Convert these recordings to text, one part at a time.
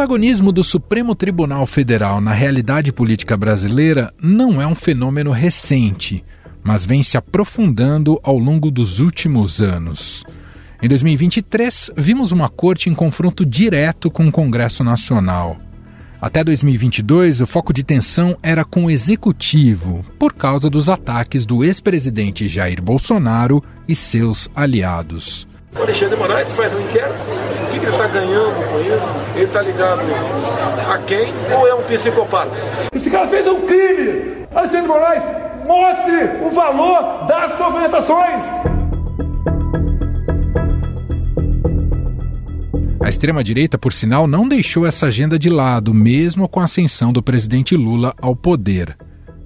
protagonismo do Supremo Tribunal Federal na realidade política brasileira não é um fenômeno recente, mas vem se aprofundando ao longo dos últimos anos. Em 2023, vimos uma corte em confronto direto com o Congresso Nacional. Até 2022, o foco de tensão era com o executivo, por causa dos ataques do ex-presidente Jair Bolsonaro e seus aliados. O Alexandre Moraes faz um inquérito. O que ele está ganhando com isso? Ele está ligado a quem ou é um psicopata? Esse cara fez um crime! Alexandre Moraes, mostre o valor das movimentações! A extrema-direita, por sinal, não deixou essa agenda de lado, mesmo com a ascensão do presidente Lula ao poder.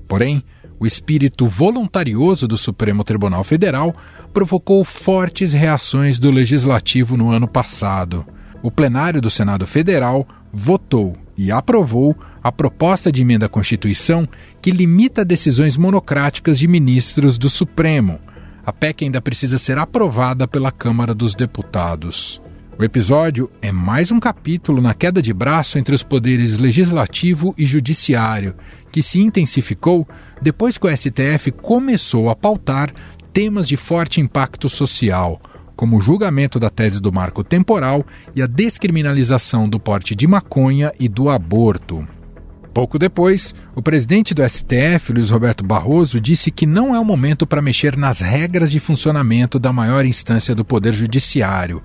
Porém, o espírito voluntarioso do Supremo Tribunal Federal provocou fortes reações do legislativo no ano passado. O plenário do Senado Federal votou e aprovou a proposta de emenda à Constituição que limita decisões monocráticas de ministros do Supremo. A PEC ainda precisa ser aprovada pela Câmara dos Deputados. O episódio é mais um capítulo na queda de braço entre os poderes legislativo e judiciário, que se intensificou depois que o STF começou a pautar temas de forte impacto social, como o julgamento da tese do marco temporal e a descriminalização do porte de maconha e do aborto. Pouco depois, o presidente do STF, Luiz Roberto Barroso, disse que não é o momento para mexer nas regras de funcionamento da maior instância do Poder Judiciário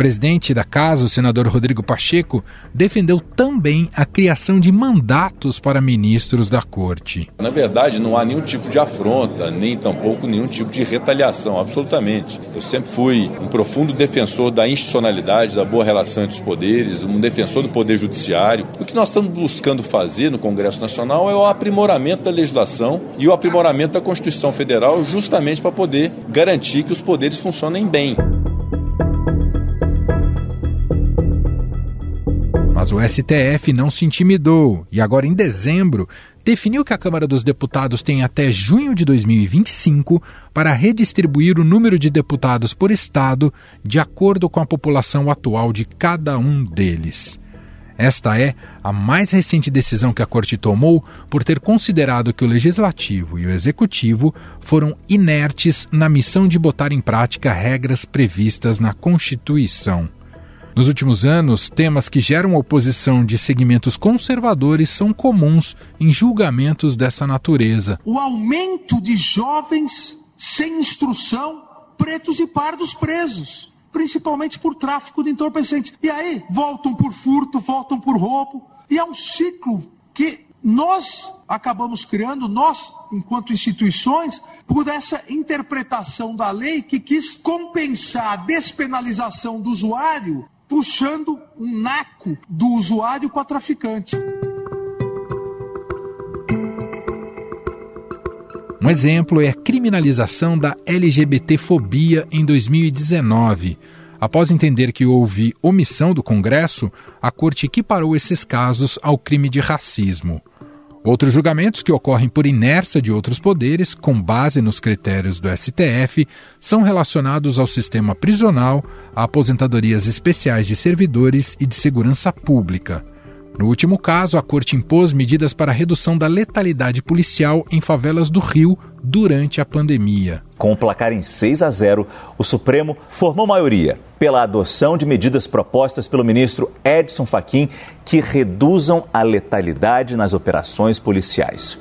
presidente da casa, o senador Rodrigo Pacheco, defendeu também a criação de mandatos para ministros da corte. Na verdade, não há nenhum tipo de afronta, nem tampouco nenhum tipo de retaliação, absolutamente. Eu sempre fui um profundo defensor da institucionalidade, da boa relação entre os poderes, um defensor do poder judiciário. O que nós estamos buscando fazer no Congresso Nacional é o aprimoramento da legislação e o aprimoramento da Constituição Federal, justamente para poder garantir que os poderes funcionem bem. Mas o STF não se intimidou e agora, em dezembro, definiu que a Câmara dos Deputados tem até junho de 2025 para redistribuir o número de deputados por estado de acordo com a população atual de cada um deles. Esta é a mais recente decisão que a Corte tomou por ter considerado que o Legislativo e o Executivo foram inertes na missão de botar em prática regras previstas na Constituição. Nos últimos anos, temas que geram oposição de segmentos conservadores são comuns em julgamentos dessa natureza. O aumento de jovens sem instrução, pretos e pardos presos, principalmente por tráfico de entorpecentes. E aí, voltam por furto, voltam por roubo. E é um ciclo que nós acabamos criando, nós, enquanto instituições, por essa interpretação da lei que quis compensar a despenalização do usuário puxando um naco do usuário para traficante. Um exemplo é a criminalização da LGBTfobia em 2019. Após entender que houve omissão do Congresso, a corte equiparou esses casos ao crime de racismo. Outros julgamentos que ocorrem por inércia de outros poderes, com base nos critérios do STF, são relacionados ao sistema prisional, a aposentadorias especiais de servidores e de segurança pública. No último caso, a Corte impôs medidas para redução da letalidade policial em favelas do Rio durante a pandemia. Com o placar em 6 a 0, o Supremo formou maioria pela adoção de medidas propostas pelo ministro Edson Fachin que reduzam a letalidade nas operações policiais.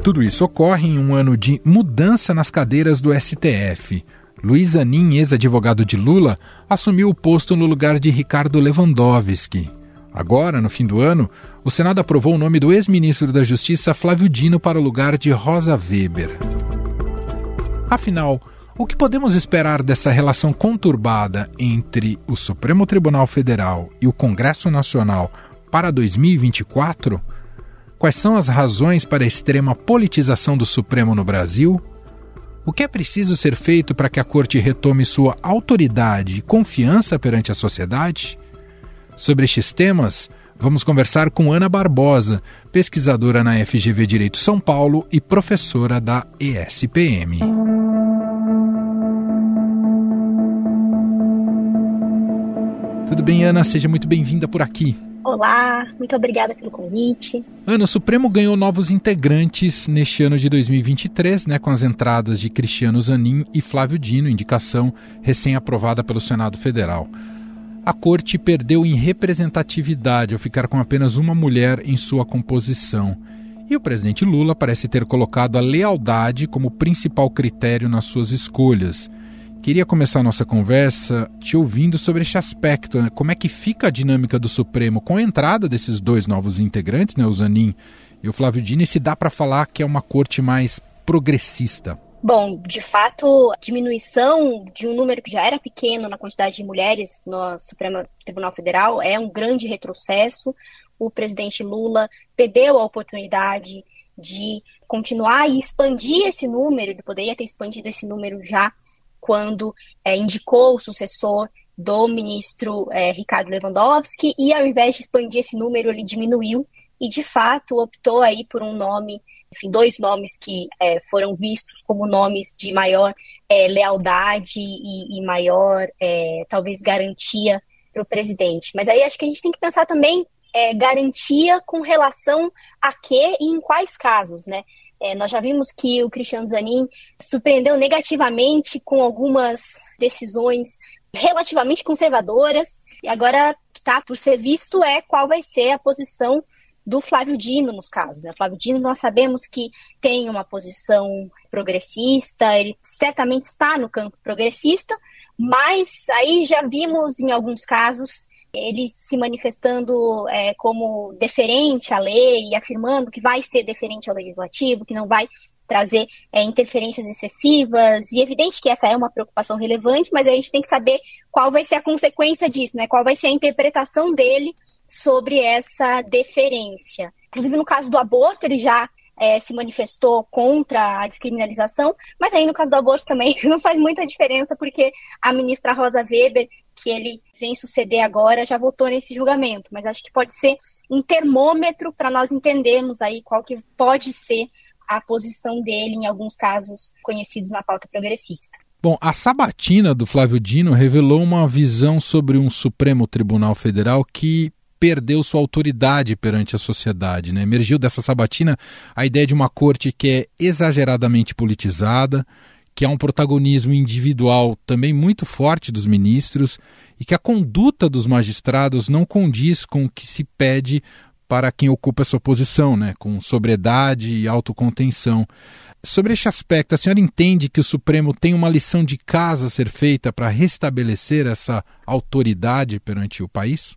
Tudo isso ocorre em um ano de mudança nas cadeiras do STF. Luiz Anin, ex-advogado de Lula, assumiu o posto no lugar de Ricardo Lewandowski. Agora, no fim do ano, o Senado aprovou o nome do ex-ministro da Justiça Flávio Dino para o lugar de Rosa Weber. Afinal, o que podemos esperar dessa relação conturbada entre o Supremo Tribunal Federal e o Congresso Nacional para 2024? Quais são as razões para a extrema politização do Supremo no Brasil? O que é preciso ser feito para que a Corte retome sua autoridade e confiança perante a sociedade? Sobre estes temas, vamos conversar com Ana Barbosa, pesquisadora na FGV Direito São Paulo e professora da ESPM. Tudo bem, Ana? Seja muito bem-vinda por aqui. Olá, muito obrigada pelo convite. Ana, o Supremo ganhou novos integrantes neste ano de 2023, né, com as entradas de Cristiano Zanin e Flávio Dino, indicação recém-aprovada pelo Senado Federal. A corte perdeu em representatividade ao ficar com apenas uma mulher em sua composição. E o presidente Lula parece ter colocado a lealdade como principal critério nas suas escolhas. Queria começar a nossa conversa te ouvindo sobre este aspecto. Né? Como é que fica a dinâmica do Supremo com a entrada desses dois novos integrantes, né, o Zanin e o Flávio Dino, e se dá para falar que é uma corte mais progressista? Bom, de fato, a diminuição de um número que já era pequeno na quantidade de mulheres no Supremo Tribunal Federal é um grande retrocesso. O presidente Lula perdeu a oportunidade de continuar e expandir esse número, ele poderia ter expandido esse número já quando é, indicou o sucessor do ministro é, Ricardo Lewandowski, e ao invés de expandir esse número, ele diminuiu e de fato optou aí por um nome, enfim, dois nomes que é, foram vistos como nomes de maior é, lealdade e, e maior, é, talvez, garantia para o presidente. Mas aí acho que a gente tem que pensar também é, garantia com relação a quê e em quais casos, né? É, nós já vimos que o Cristiano Zanin surpreendeu negativamente com algumas decisões relativamente conservadoras, e agora está por ser visto é qual vai ser a posição do Flávio Dino nos casos. Né? Flávio Dino nós sabemos que tem uma posição progressista, ele certamente está no campo progressista, mas aí já vimos em alguns casos ele se manifestando é, como deferente à lei e afirmando que vai ser deferente ao legislativo, que não vai trazer é, interferências excessivas, e é evidente que essa é uma preocupação relevante, mas a gente tem que saber qual vai ser a consequência disso, né? qual vai ser a interpretação dele sobre essa deferência. Inclusive, no caso do aborto, ele já é, se manifestou contra a descriminalização, mas aí no caso do aborto também não faz muita diferença, porque a ministra Rosa Weber que ele vem suceder agora já votou nesse julgamento, mas acho que pode ser um termômetro para nós entendermos aí qual que pode ser a posição dele em alguns casos conhecidos na pauta progressista. Bom, a sabatina do Flávio Dino revelou uma visão sobre um Supremo Tribunal Federal que perdeu sua autoridade perante a sociedade. Né? Emergiu dessa sabatina a ideia de uma corte que é exageradamente politizada, que há um protagonismo individual também muito forte dos ministros e que a conduta dos magistrados não condiz com o que se pede para quem ocupa essa posição, né, com sobriedade e autocontenção. Sobre este aspecto, a senhora entende que o Supremo tem uma lição de casa a ser feita para restabelecer essa autoridade perante o país?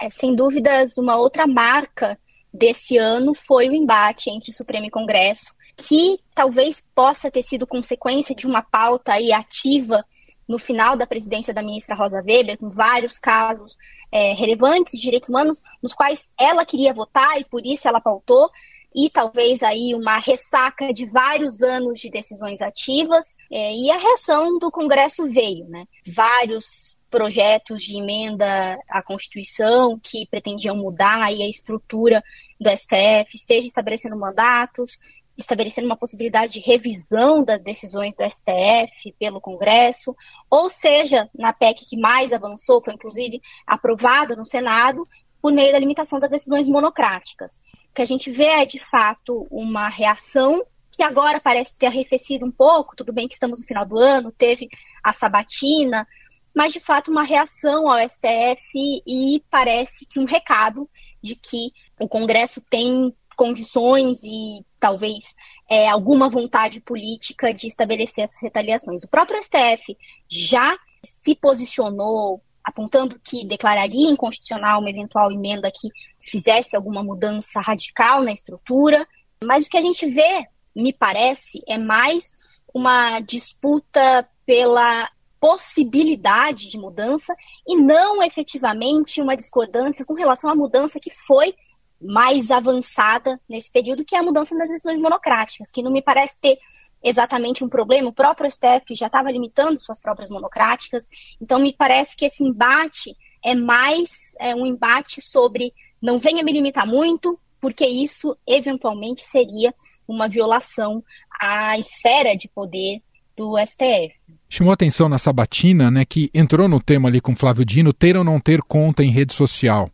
É, sem dúvidas, uma outra marca desse ano foi o embate entre Supremo e Congresso, que talvez possa ter sido consequência de uma pauta aí ativa no final da presidência da ministra Rosa Weber, com vários casos é, relevantes de direitos humanos, nos quais ela queria votar e por isso ela pautou, e talvez aí uma ressaca de vários anos de decisões ativas, é, e a reação do Congresso veio, né? Vários projetos de emenda à Constituição que pretendiam mudar aí a estrutura do STF, seja estabelecendo mandatos, estabelecendo uma possibilidade de revisão das decisões do STF pelo Congresso, ou seja, na PEC que mais avançou, foi inclusive aprovada no Senado, por meio da limitação das decisões monocráticas. O que a gente vê é, de fato, uma reação que agora parece ter arrefecido um pouco, tudo bem que estamos no final do ano, teve a sabatina, mas de fato uma reação ao STF e parece que um recado de que o Congresso tem condições e talvez é, alguma vontade política de estabelecer essas retaliações. O próprio STF já se posicionou apontando que declararia inconstitucional uma eventual emenda que fizesse alguma mudança radical na estrutura, mas o que a gente vê, me parece, é mais uma disputa pela possibilidade de mudança e não efetivamente uma discordância com relação à mudança que foi mais avançada nesse período, que é a mudança das decisões monocráticas, que não me parece ter exatamente um problema. O próprio STF já estava limitando suas próprias monocráticas, então me parece que esse embate é mais é, um embate sobre não venha me limitar muito, porque isso eventualmente seria uma violação à esfera de poder do STF. Chamou atenção na sabatina, né, que entrou no tema ali com Flávio Dino, ter ou não ter conta em rede social.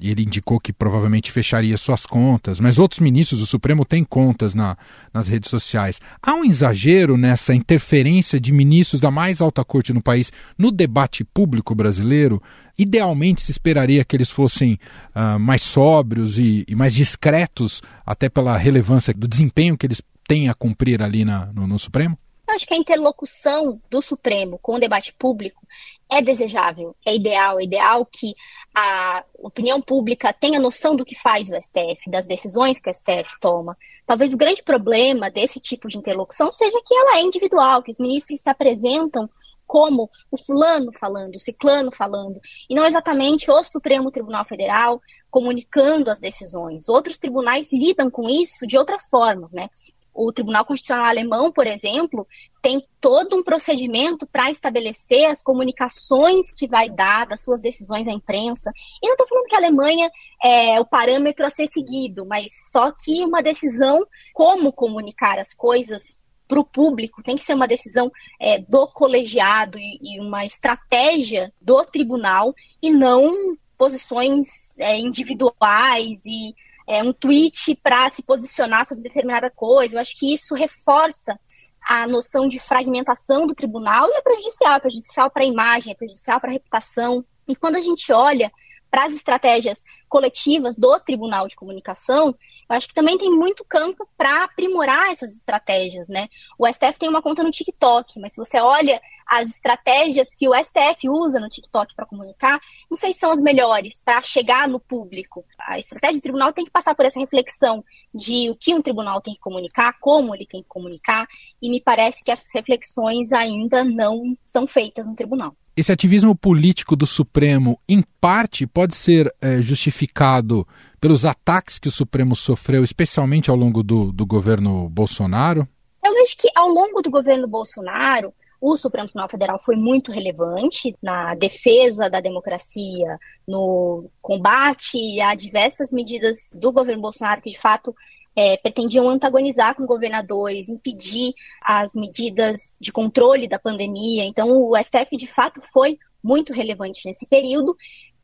Ele indicou que provavelmente fecharia suas contas, mas outros ministros do Supremo têm contas na, nas redes sociais. Há um exagero nessa interferência de ministros da mais alta corte no país no debate público brasileiro? Idealmente se esperaria que eles fossem uh, mais sóbrios e, e, mais discretos, até pela relevância do desempenho que eles têm a cumprir ali na, no, no Supremo? Acho que a interlocução do Supremo com o debate público é desejável, é ideal, é ideal que a opinião pública tenha noção do que faz o STF, das decisões que o STF toma. Talvez o grande problema desse tipo de interlocução seja que ela é individual, que os ministros se apresentam como o fulano falando, o ciclano falando, e não exatamente o Supremo Tribunal Federal comunicando as decisões. Outros tribunais lidam com isso de outras formas, né? O Tribunal Constitucional Alemão, por exemplo, tem todo um procedimento para estabelecer as comunicações que vai dar das suas decisões à imprensa. E não estou falando que a Alemanha é o parâmetro a ser seguido, mas só que uma decisão como comunicar as coisas para o público tem que ser uma decisão é, do colegiado e, e, uma estratégia do tribunal e não posições é, individuais e é, um tweet para se posicionar sobre determinada coisa. Eu acho que isso reforça a noção de fragmentação do tribunal e é prejudicial, é prejudicial para a imagem, é prejudicial para a reputação. E quando a gente olha para as estratégias coletivas do Tribunal de Comunicação, eu acho que também tem muito campo para aprimorar essas estratégias, né? O STF tem uma conta no TikTok, mas se você olha as estratégias que o STF usa no TikTok para comunicar, não sei se são as melhores para chegar no público. A estratégia do tribunal tem que passar por essa reflexão de o que um tribunal tem que comunicar, como ele tem que comunicar, e me parece que essas reflexões ainda não são feitas no tribunal. Esse ativismo político do Supremo, em parte, pode ser é, justificado pelos ataques que o Supremo sofreu, especialmente ao longo do, do governo Bolsonaro? Eu vejo que ao longo do governo Bolsonaro, o Supremo Tribunal Federal foi muito relevante na defesa da democracia, no combate a diversas medidas do governo Bolsonaro que, de fato, é, pretendiam antagonizar com governadores, impedir as medidas de controle da pandemia. Então, o STF, de fato, foi muito relevante nesse período.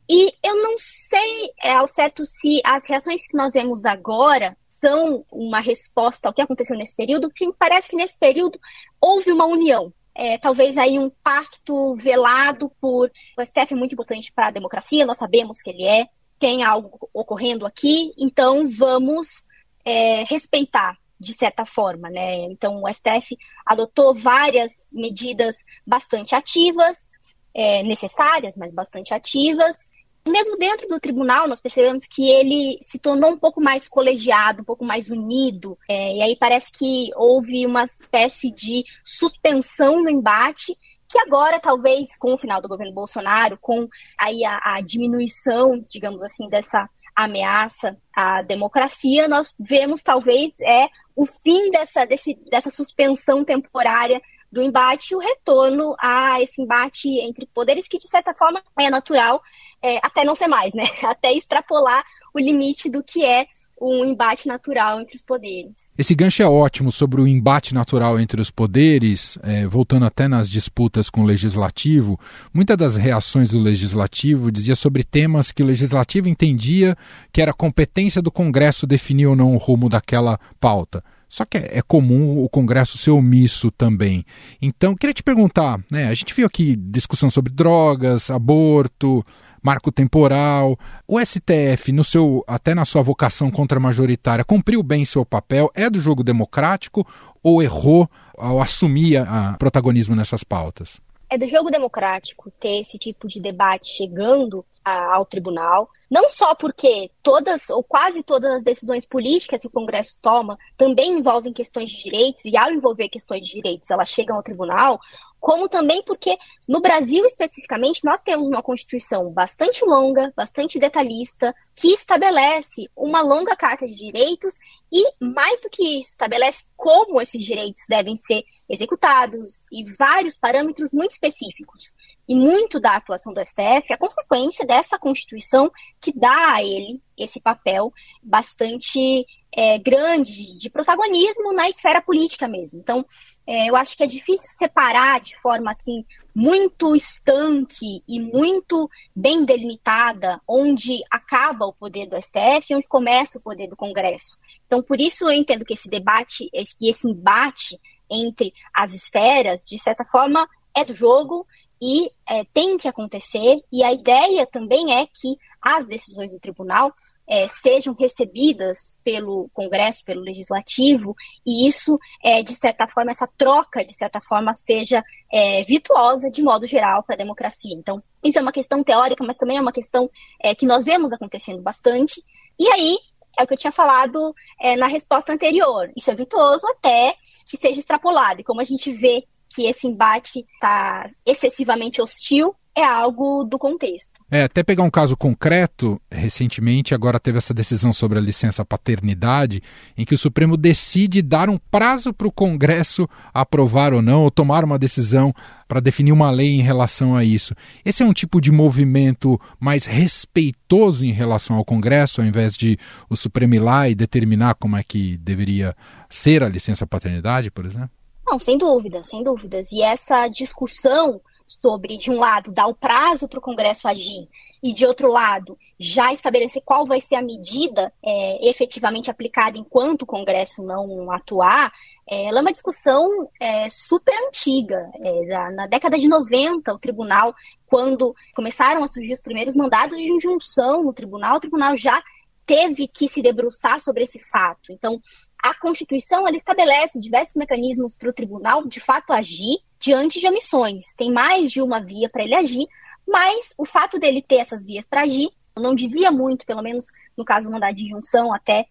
E eu não sei é, ao certo se as reações que nós vemos agora são uma resposta ao que aconteceu nesse período, porque me parece que nesse período houve uma união. É, talvez aí um pacto velado por. O STF é muito importante para a democracia, nós sabemos que ele é, tem algo ocorrendo aqui, então vamos é, respeitar de certa forma, né? Então o STF adotou várias medidas bastante ativas, é, necessárias, mas bastante ativas. Mesmo dentro do tribunal, nós percebemos que ele se tornou um pouco mais colegiado, um pouco mais unido, é, e aí parece que houve uma espécie de suspensão no embate que agora, talvez, com o final do governo Bolsonaro, com aí a, a diminuição, digamos assim, dessa ameaça à democracia, nós vemos talvez é o fim dessa, desse, dessa suspensão temporária do embate e o retorno a esse embate entre poderes que, de certa forma, é natural é, até não ser mais, né? Até extrapolar o limite do que é um embate natural entre os poderes. Esse gancho é ótimo sobre o embate natural entre os poderes, é, voltando até nas disputas com o legislativo. Muitas das reações do legislativo dizia sobre temas que o legislativo entendia que era competência do Congresso definir ou não o rumo daquela pauta. Só que é, é comum o Congresso ser omisso também. Então, queria te perguntar, né? A gente viu aqui discussão sobre drogas, aborto, marco temporal. O STF, no seu, até na sua vocação contra-majoritária, cumpriu bem seu papel? É do jogo democrático ou errou ao assumir o protagonismo nessas pautas? É do jogo democrático ter esse tipo de debate chegando a, ao tribunal, não só porque todas ou quase todas as decisões políticas que o Congresso toma também envolvem questões de direitos, e ao envolver questões de direitos elas chegam ao tribunal, como também porque no Brasil especificamente nós temos uma Constituição bastante longa, bastante detalhista, que estabelece uma longa carta de direitos e, mais do que isso, estabelece como esses direitos devem ser executados e vários parâmetros muito específicos. E muito da atuação do STF é consequência dessa Constituição que dá a ele esse papel bastante é, grande de protagonismo na esfera política mesmo. Então, é, eu acho que é difícil separar de forma assim muito estanque e muito bem delimitada onde acaba o poder do STF e onde começa o poder do Congresso. Então, por isso eu entendo que esse debate, esse, esse embate entre as esferas, de certa forma, é do jogo e é, tem que acontecer. E a ideia também é que as decisões do tribunal é, sejam recebidas pelo Congresso, pelo Legislativo, e isso, é, de certa forma, essa troca, de certa forma, seja é, virtuosa, de modo geral, para a democracia. Então, isso é uma questão teórica, mas também é uma questão é, que nós vemos acontecendo bastante. E aí, é o que eu tinha falado é, na resposta anterior. Isso é virtuoso até que seja extrapolado. E como a gente vê que esse embate está excessivamente hostil, é algo do contexto. É, até pegar um caso concreto, recentemente agora teve essa decisão sobre a licença paternidade, em que o Supremo decide dar um prazo para o Congresso aprovar ou não, ou tomar uma decisão para definir uma lei em relação a isso. Esse é um tipo de movimento mais respeitoso em relação ao Congresso, ao invés de o Supremo ir lá e determinar como é que deveria ser a licença paternidade, por exemplo? Não, sem dúvidas, sem dúvidas. E essa discussão sobre, de um lado, dar o prazo para o Congresso agir e, de outro lado, já estabelecer qual vai ser a medida é, efetivamente aplicada enquanto o Congresso não atuar, é, ela é uma discussão é, super antiga. É, na década de 90, o tribunal, quando começaram a surgir os primeiros mandados de injunção no tribunal, o tribunal já teve que se debruçar sobre esse fato. Então, a Constituição ela estabelece diversos mecanismos para o tribunal de fato agir diante de omissões. Tem mais de uma via para ele agir, mas o fato dele ter essas vias para agir não dizia muito, pelo menos no caso do mandado de injunção, até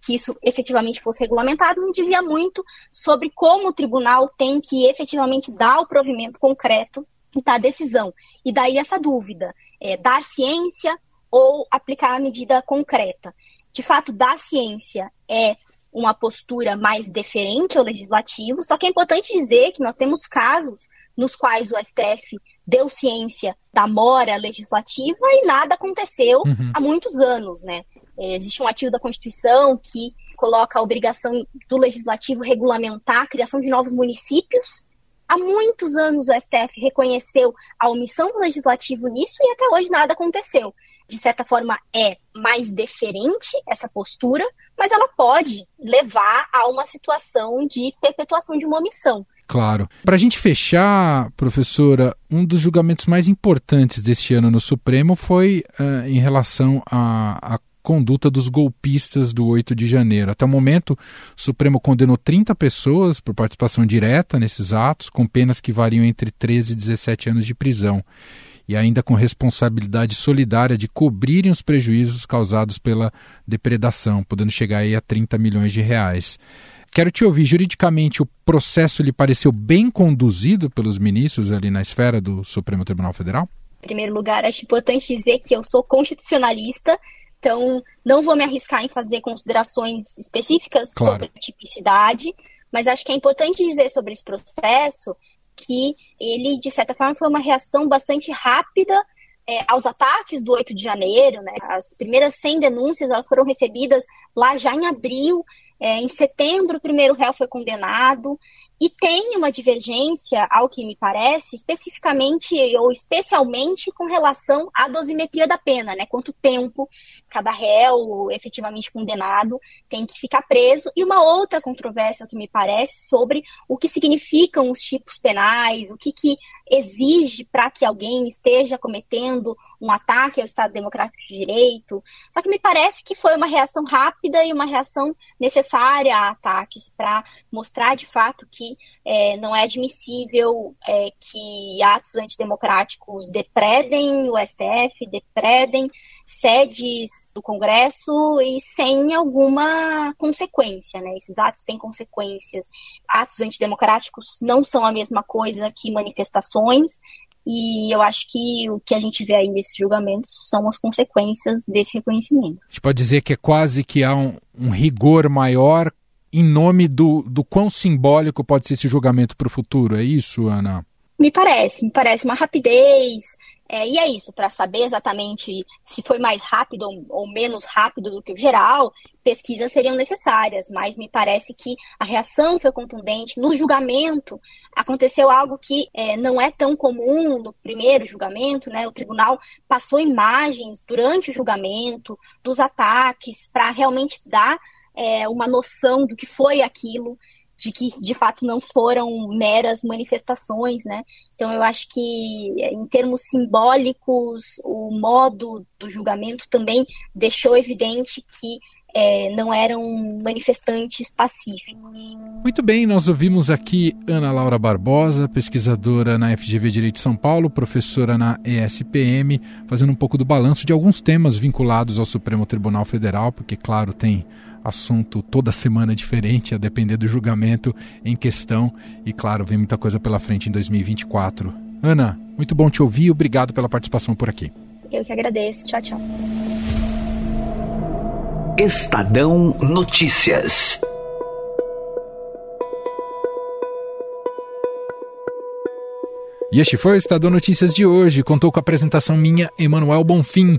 que isso efetivamente fosse regulamentado, não dizia muito sobre como o tribunal tem que efetivamente dar o provimento concreto da decisão. E daí essa dúvida, é, dar ciência ou aplicar a medida concreta. De fato, dar ciência é uma postura mais deferente ao legislativo, só que é importante dizer que nós temos casos nos quais o STF deu ciência da mora legislativa e nada aconteceu uhum. há muitos anos, né? É, existe um artigo da Constituição que coloca a obrigação do legislativo regulamentar a criação de novos municípios. Há muitos anos o STF reconheceu a omissão do legislativo nisso e até hoje nada aconteceu. De certa forma, é mais deferente essa postura, mas ela pode levar a uma situação de perpetuação de uma omissão. Claro. Para a gente fechar, professora, um dos julgamentos mais importantes deste ano no Supremo foi uh, em relação à, conduta dos golpistas do 8 de janeiro. Até o momento, o Supremo condenou 30 pessoas por participação direta nesses atos, com penas que variam entre 13 e 17 anos de prisão e ainda com responsabilidade solidária de cobrirem os prejuízos causados pela depredação, podendo chegar aí a 30 milhões de reais. Quero te ouvir, juridicamente, o processo lhe pareceu bem conduzido pelos ministros ali na esfera do Supremo Tribunal Federal? Em primeiro lugar, acho importante dizer que eu sou constitucionalista, então não vou me arriscar em fazer considerações específicas claro. sobre tipicidade, mas acho que é importante dizer sobre esse processo que ele, de certa forma, foi uma reação bastante rápida é, aos ataques do 8 de janeiro. Né? As primeiras 100 denúncias elas foram recebidas lá já em abril. É, em setembro, o primeiro réu foi condenado. E tem uma divergência, ao que me parece, especificamente ou especialmente com relação à dosimetria da pena, né? Quanto tempo cada réu efetivamente condenado tem que ficar preso. E uma outra controvérsia, que me parece, sobre o que significam os tipos penais, o que, que exige para que alguém esteja cometendo um ataque ao Estado Democrático de Direito. Só que me parece que foi uma reação rápida e uma reação necessária a ataques para mostrar de fato que é, não é admissível é, que atos antidemocráticos depredem o STF, depredem sedes do Congresso e sem alguma consequência, né? Esses atos têm consequências. Atos antidemocráticos não são a mesma coisa que manifestações, e eu acho que o que a gente vê aí nesses julgamentos são as consequências desse reconhecimento. A gente pode dizer que é quase que há um, um rigor maior em nome do, do quão simbólico pode ser esse julgamento para o futuro, é isso, Ana? Me parece, me parece uma rapidez, é, e é isso, para saber exatamente se foi mais rápido ou, ou, menos rápido do que o geral, pesquisas seriam necessárias, mas me parece que a reação foi contundente. No julgamento, aconteceu algo que é, não é tão comum no primeiro julgamento, né? O tribunal passou imagens durante o julgamento dos ataques para realmente dar é, uma noção do que foi aquilo de que de fato não foram meras manifestações, né? Então eu acho que em termos simbólicos o modo do julgamento também deixou evidente que é, não eram manifestantes pacíficos. Muito bem, nós ouvimos aqui Ana Laura Barbosa, pesquisadora na FGV Direito de São Paulo, professora na ESPM, fazendo um pouco do balanço de alguns temas vinculados ao Supremo Tribunal Federal, porque, claro, tem assunto toda semana diferente, a depender do julgamento em questão. E claro, vem muita coisa pela frente em 2024. Ana, muito bom te ouvir. Obrigado pela participação por aqui. Eu que agradeço. Tchau, tchau. Estadão Notícias. E este foi o Estadão Notícias de hoje. Contou com a apresentação minha, Emanuel Bonfim.